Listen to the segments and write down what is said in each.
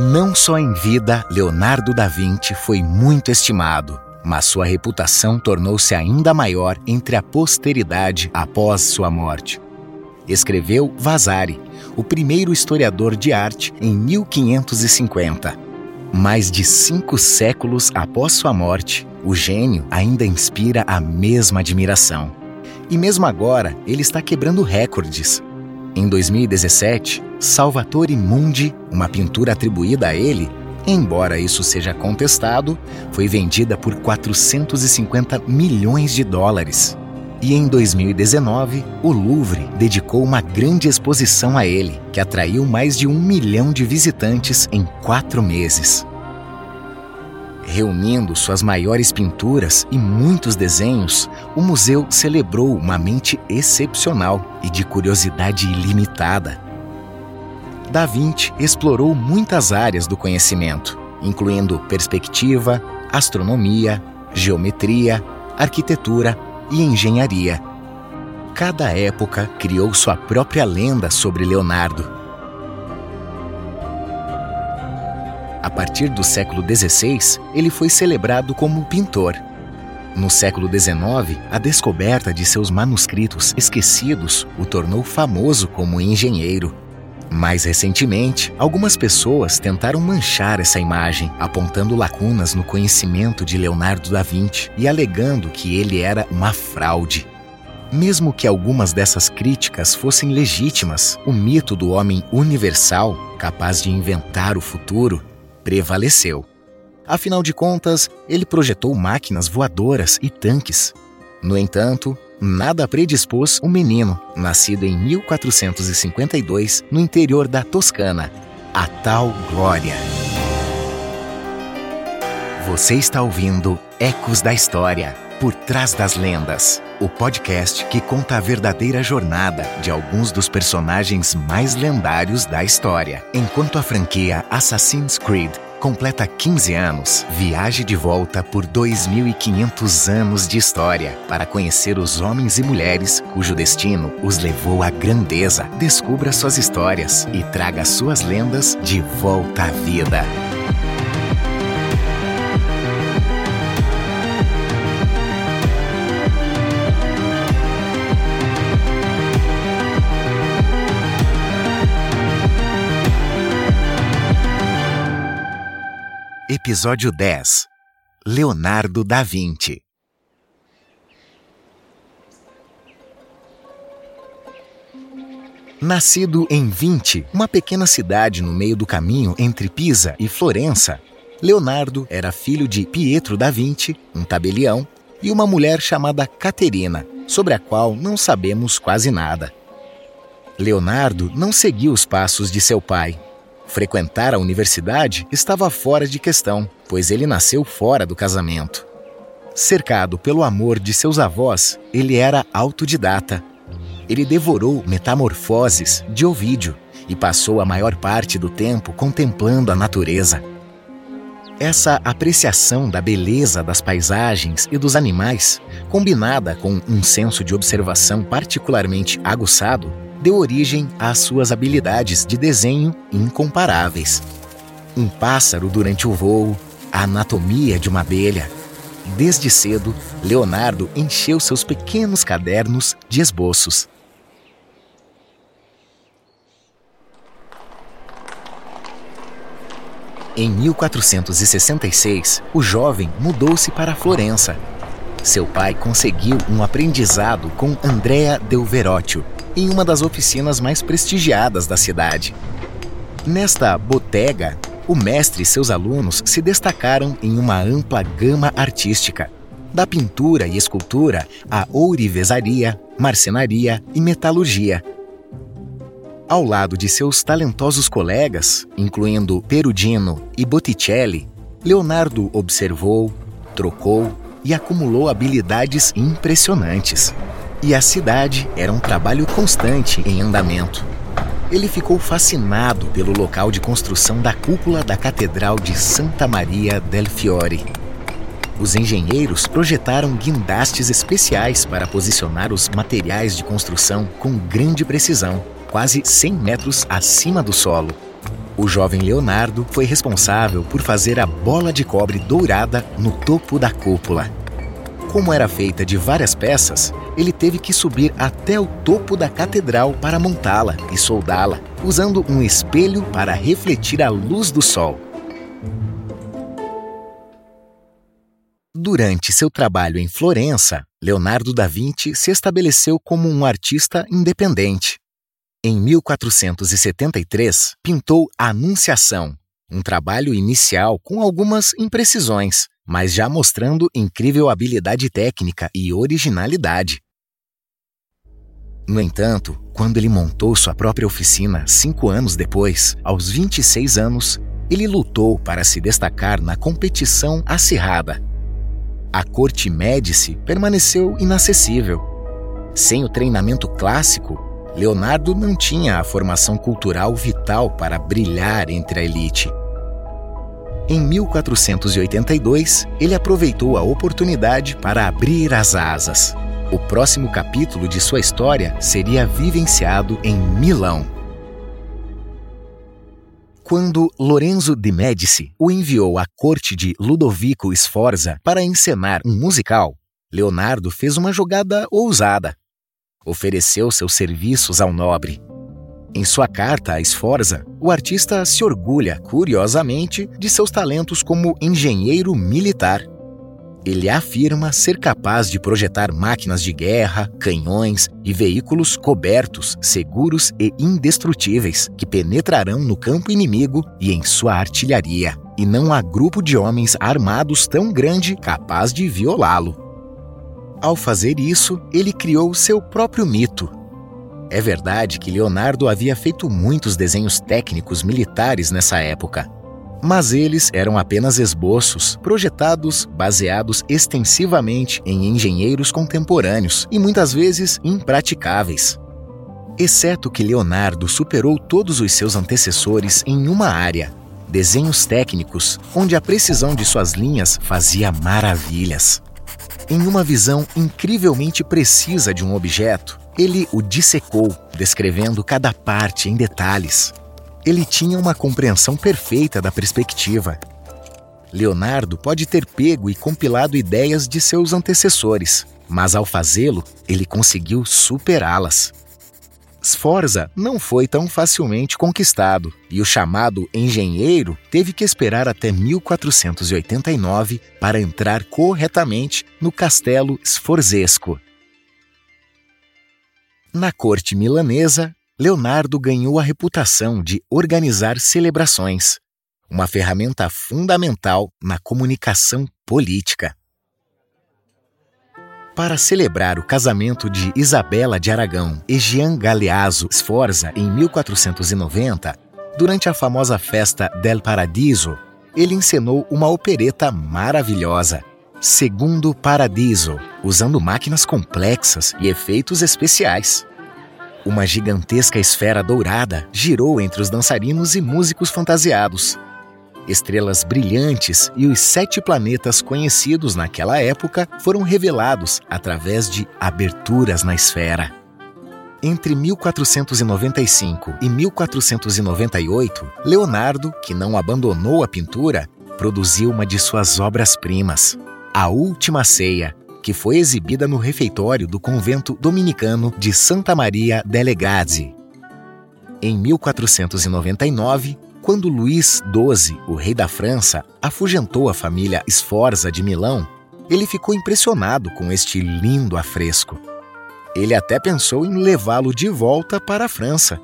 Não só em vida, Leonardo da Vinci foi muito estimado, mas sua reputação tornou-se ainda maior entre a posteridade após sua morte. Escreveu Vasari, o primeiro historiador de arte, em 1550. Mais de cinco séculos após sua morte, o gênio ainda inspira a mesma admiração. E mesmo agora, ele está quebrando recordes. Em 2017, Salvatore Mundi, uma pintura atribuída a ele, embora isso seja contestado, foi vendida por 450 milhões de dólares. E em 2019, o Louvre dedicou uma grande exposição a ele, que atraiu mais de um milhão de visitantes em quatro meses. Reunindo suas maiores pinturas e muitos desenhos, o museu celebrou uma mente excepcional e de curiosidade ilimitada. Da Vinci explorou muitas áreas do conhecimento, incluindo perspectiva, astronomia, geometria, arquitetura e engenharia. Cada época criou sua própria lenda sobre Leonardo. A partir do século XVI, ele foi celebrado como pintor. No século XIX, a descoberta de seus manuscritos esquecidos o tornou famoso como engenheiro. Mais recentemente, algumas pessoas tentaram manchar essa imagem, apontando lacunas no conhecimento de Leonardo da Vinci e alegando que ele era uma fraude. Mesmo que algumas dessas críticas fossem legítimas, o mito do homem universal, capaz de inventar o futuro, prevaleceu. Afinal de contas, ele projetou máquinas voadoras e tanques. No entanto, nada predispôs o menino, nascido em 1452 no interior da Toscana, a tal glória. Você está ouvindo Ecos da História, por trás das lendas, o podcast que conta a verdadeira jornada de alguns dos personagens mais lendários da história. Enquanto a franquia Assassin's Creed completa 15 anos, viaje de volta por 2.500 anos de história para conhecer os homens e mulheres cujo destino os levou à grandeza. Descubra suas histórias e traga suas lendas de volta à vida. Episódio 10 Leonardo da Vinci. Nascido em Vinci, uma pequena cidade no meio do caminho entre Pisa e Florença, Leonardo era filho de Pietro da Vinci, um tabelião, e uma mulher chamada Caterina, sobre a qual não sabemos quase nada. Leonardo não seguiu os passos de seu pai, Frequentar a universidade estava fora de questão, pois ele nasceu fora do casamento. Cercado pelo amor de seus avós, ele era autodidata. Ele devorou Metamorfoses de Ovídio e passou a maior parte do tempo contemplando a natureza. Essa apreciação da beleza das paisagens e dos animais, combinada com um senso de observação particularmente aguçado, deu origem às suas habilidades de desenho incomparáveis. Um pássaro durante o voo, a anatomia de uma abelha. Desde cedo, Leonardo encheu seus pequenos cadernos de esboços. Em 1466, o jovem mudou-se para Florença. Seu pai conseguiu um aprendizado com Andrea del Verrocchio, em uma das oficinas mais prestigiadas da cidade. Nesta botega, o mestre e seus alunos se destacaram em uma ampla gama artística, da pintura e escultura à ourivesaria, marcenaria e metalurgia. Ao lado de seus talentosos colegas, incluindo Perugino e Botticelli, Leonardo observou, trocou e acumulou habilidades impressionantes e a cidade era um trabalho constante em andamento. Ele ficou fascinado pelo local de construção da cúpula da Catedral de Santa Maria del Fiore. Os engenheiros projetaram guindastes especiais para posicionar os materiais de construção com grande precisão, quase 100 metros acima do solo. O jovem Leonardo foi responsável por fazer a bola de cobre dourada no topo da cúpula. Como era feita de várias peças, ele teve que subir até o topo da catedral para montá-la e soldá-la, usando um espelho para refletir a luz do sol. Durante seu trabalho em Florença, Leonardo da Vinci se estabeleceu como um artista independente. Em 1473, pintou a Anunciação, um trabalho inicial com algumas imprecisões, mas já mostrando incrível habilidade técnica e originalidade. No entanto, quando ele montou sua própria oficina cinco anos depois, aos 26 anos, ele lutou para se destacar na competição acirrada. A corte Médici permaneceu inacessível. Sem o treinamento clássico, Leonardo não tinha a formação cultural vital para brilhar entre a elite. Em 1482, ele aproveitou a oportunidade para abrir as asas. O próximo capítulo de sua história seria vivenciado em Milão. Quando Lorenzo de Medici o enviou à corte de Ludovico Sforza para encenar um musical, Leonardo fez uma jogada ousada. Ofereceu seus serviços ao nobre em sua carta a Sforza, o artista se orgulha, curiosamente, de seus talentos como engenheiro militar. Ele afirma ser capaz de projetar máquinas de guerra, canhões e veículos cobertos, seguros e indestrutíveis que penetrarão no campo inimigo e em sua artilharia. E não há grupo de homens armados tão grande capaz de violá-lo. Ao fazer isso, ele criou seu próprio mito, é verdade que Leonardo havia feito muitos desenhos técnicos militares nessa época, mas eles eram apenas esboços projetados baseados extensivamente em engenheiros contemporâneos e muitas vezes impraticáveis. Exceto que Leonardo superou todos os seus antecessores em uma área: desenhos técnicos, onde a precisão de suas linhas fazia maravilhas. Em uma visão incrivelmente precisa de um objeto, ele o dissecou, descrevendo cada parte em detalhes. Ele tinha uma compreensão perfeita da perspectiva. Leonardo pode ter pego e compilado ideias de seus antecessores, mas ao fazê-lo, ele conseguiu superá-las. Sforza não foi tão facilmente conquistado e o chamado engenheiro teve que esperar até 1489 para entrar corretamente no castelo Sforzesco. Na corte milanesa, Leonardo ganhou a reputação de organizar celebrações, uma ferramenta fundamental na comunicação política. Para celebrar o casamento de Isabela de Aragão e Jean Galeazzo Sforza em 1490, durante a famosa festa del Paradiso, ele encenou uma opereta maravilhosa, Segundo Paradiso, usando máquinas complexas e efeitos especiais. Uma gigantesca esfera dourada girou entre os dançarinos e músicos fantasiados. Estrelas brilhantes e os sete planetas conhecidos naquela época foram revelados através de aberturas na esfera. Entre 1495 e 1498, Leonardo, que não abandonou a pintura, produziu uma de suas obras-primas, a Última Ceia, que foi exibida no refeitório do convento dominicano de Santa Maria delle Gazzi. Em 1499, quando Luís XII, o rei da França, afugentou a família Sforza de Milão, ele ficou impressionado com este lindo afresco. Ele até pensou em levá-lo de volta para a França.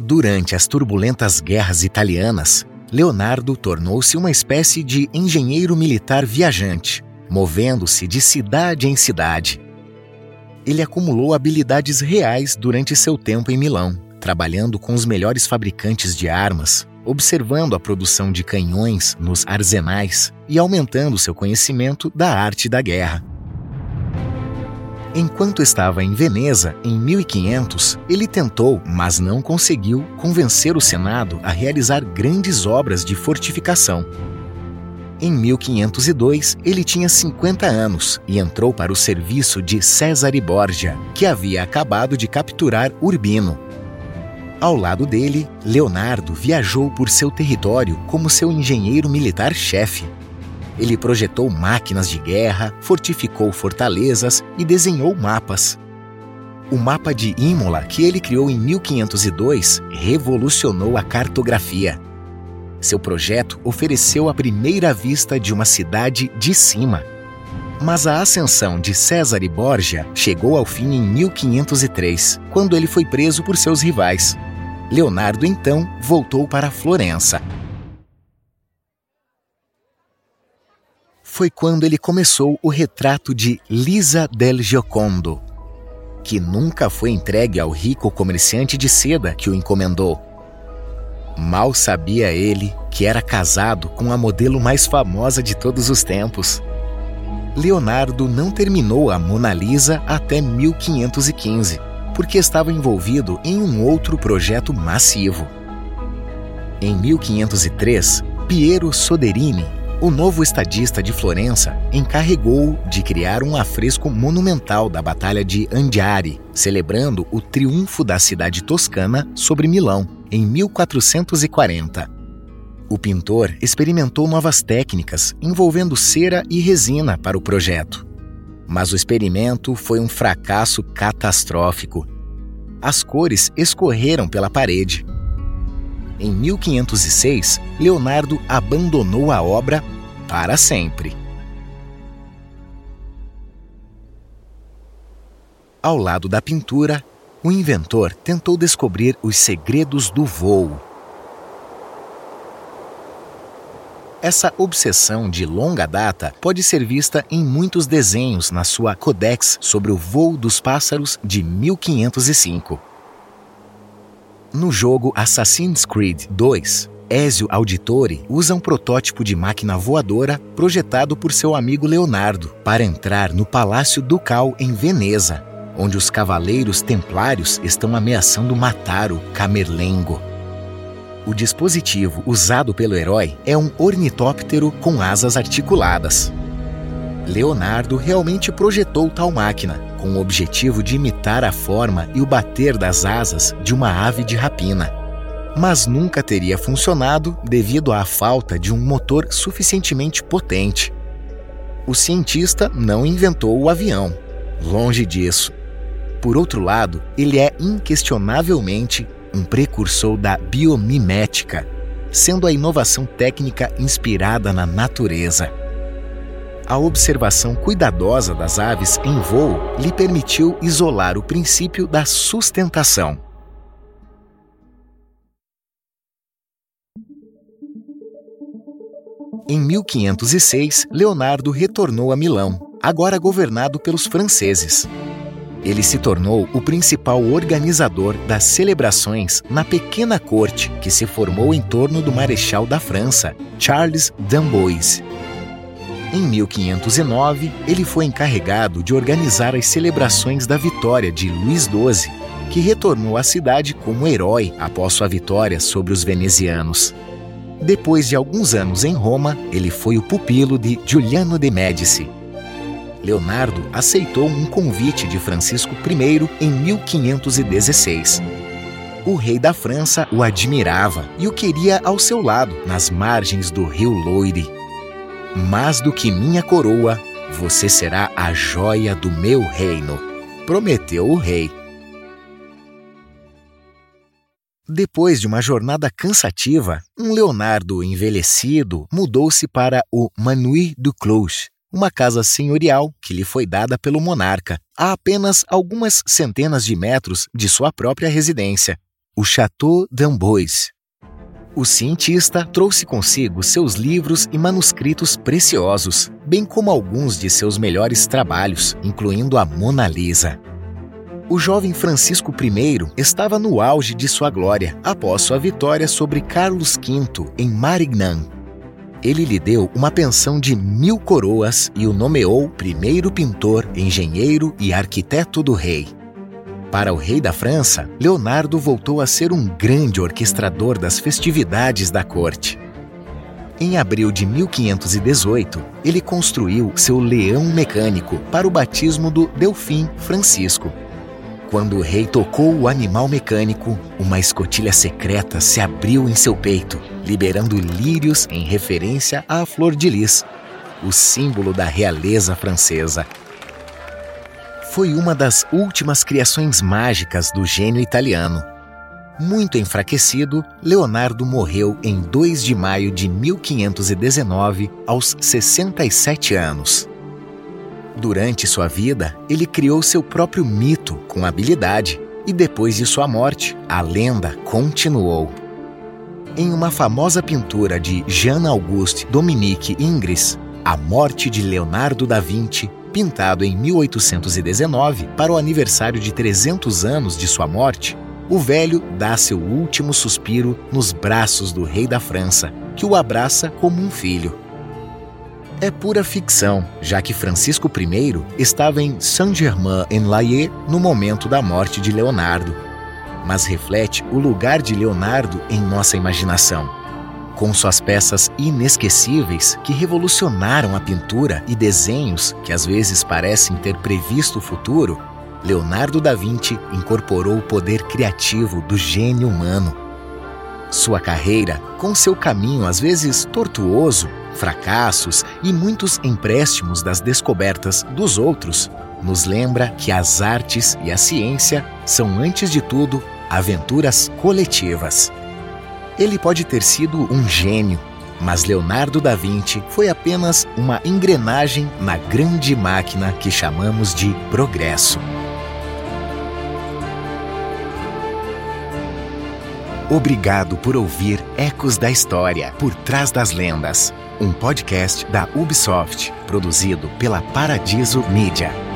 Durante as turbulentas guerras italianas, Leonardo tornou-se uma espécie de engenheiro militar viajante, movendo-se de cidade em cidade. Ele acumulou habilidades reais durante seu tempo em Milão, trabalhando com os melhores fabricantes de armas, observando a produção de canhões nos arsenais e aumentando seu conhecimento da arte da guerra. Enquanto estava em Veneza, em 1500, ele tentou, mas não conseguiu, convencer o Senado a realizar grandes obras de fortificação. Em 1502, ele tinha 50 anos e entrou para o serviço de Cesare Borgia, que havia acabado de capturar Urbino. Ao lado dele, Leonardo viajou por seu território como seu engenheiro militar-chefe. Ele projetou máquinas de guerra, fortificou fortalezas e desenhou mapas. O mapa de Imola, que ele criou em 1502, revolucionou a cartografia. Seu projeto ofereceu a primeira vista de uma cidade de cima. Mas a ascensão de César e Borgia chegou ao fim em 1503, quando ele foi preso por seus rivais. Leonardo então voltou para Florença. Foi quando ele começou o retrato de Lisa del Giocondo, que nunca foi entregue ao rico comerciante de seda que o encomendou. Mal sabia ele que era casado com a modelo mais famosa de todos os tempos. Leonardo não terminou a Mona Lisa até 1515, porque estava envolvido em um outro projeto massivo. Em 1503, Piero Soderini o novo estadista de Florença encarregou de criar um afresco monumental da Batalha de Andiari, celebrando o triunfo da cidade toscana sobre Milão, em 1440. O pintor experimentou novas técnicas envolvendo cera e resina para o projeto. Mas o experimento foi um fracasso catastrófico. As cores escorreram pela parede em 1506, Leonardo abandonou a obra para sempre. Ao lado da pintura, o inventor tentou descobrir os segredos do voo. Essa obsessão de longa data pode ser vista em muitos desenhos na sua Codex sobre o voo dos pássaros de 1505. No jogo Assassin's Creed 2, Ezio Auditore usa um protótipo de máquina voadora projetado por seu amigo Leonardo para entrar no Palácio Ducal em Veneza, onde os cavaleiros templários estão ameaçando matar o Camerlengo. O dispositivo usado pelo herói é um ornitóptero com asas articuladas. Leonardo realmente projetou tal máquina, com o objetivo de imitar a forma e o bater das asas de uma ave de rapina. Mas nunca teria funcionado devido à falta de um motor suficientemente potente. O cientista não inventou o avião, longe disso. Por outro lado, ele é inquestionavelmente um precursor da biomimética, sendo a inovação técnica inspirada na natureza a observação cuidadosa das aves em voo lhe permitiu isolar o princípio da sustentação. Em 1506, Leonardo retornou a Milão, agora governado pelos franceses. Ele se tornou o principal organizador das celebrações na pequena corte que se formou em torno do marechal da França, Charles d'Amboise. Em 1509, ele foi encarregado de organizar as celebrações da vitória de Luís XII, que retornou à cidade como herói após sua vitória sobre os venezianos. Depois de alguns anos em Roma, ele foi o pupilo de Giuliano de Médici. Leonardo aceitou um convite de Francisco I em 1516. O rei da França o admirava e o queria ao seu lado, nas margens do rio Loire. Mais do que minha coroa, você será a joia do meu reino, prometeu o rei. Depois de uma jornada cansativa, um Leonardo envelhecido mudou-se para o Manui du Clos, uma casa senhorial que lhe foi dada pelo monarca, a apenas algumas centenas de metros de sua própria residência, o Château d'Amboise. O cientista trouxe consigo seus livros e manuscritos preciosos, bem como alguns de seus melhores trabalhos, incluindo a Mona Lisa. O jovem Francisco I estava no auge de sua glória após sua vitória sobre Carlos V em Marignan. Ele lhe deu uma pensão de mil coroas e o nomeou primeiro pintor, engenheiro e arquiteto do rei. Para o rei da França, Leonardo voltou a ser um grande orquestrador das festividades da corte. Em abril de 1518, ele construiu seu leão mecânico para o batismo do Delfim Francisco. Quando o rei tocou o animal mecânico, uma escotilha secreta se abriu em seu peito, liberando lírios em referência à flor de lis, o símbolo da realeza francesa. Foi uma das últimas criações mágicas do gênio italiano. Muito enfraquecido, Leonardo morreu em 2 de maio de 1519, aos 67 anos. Durante sua vida, ele criou seu próprio mito com habilidade, e depois de sua morte, a lenda continuou. Em uma famosa pintura de Jean-Auguste Dominique Ingres, A Morte de Leonardo da Vinci, pintado em 1819 para o aniversário de 300 anos de sua morte, o velho dá seu último suspiro nos braços do rei da França, que o abraça como um filho é pura ficção, já que Francisco I estava em Saint-Germain-en-Laye no momento da morte de Leonardo, mas reflete o lugar de Leonardo em nossa imaginação. Com suas peças inesquecíveis que revolucionaram a pintura e desenhos que às vezes parecem ter previsto o futuro, Leonardo da Vinci incorporou o poder criativo do gênio humano. Sua carreira, com seu caminho às vezes tortuoso, fracassos e muitos empréstimos das descobertas dos outros, nos lembra que as artes e a ciência são, antes de tudo, aventuras coletivas. Ele pode ter sido um gênio, mas Leonardo da Vinci foi apenas uma engrenagem na grande máquina que chamamos de progresso. Obrigado por ouvir Ecos da História por trás das lendas um podcast da Ubisoft, produzido pela Paradiso Media.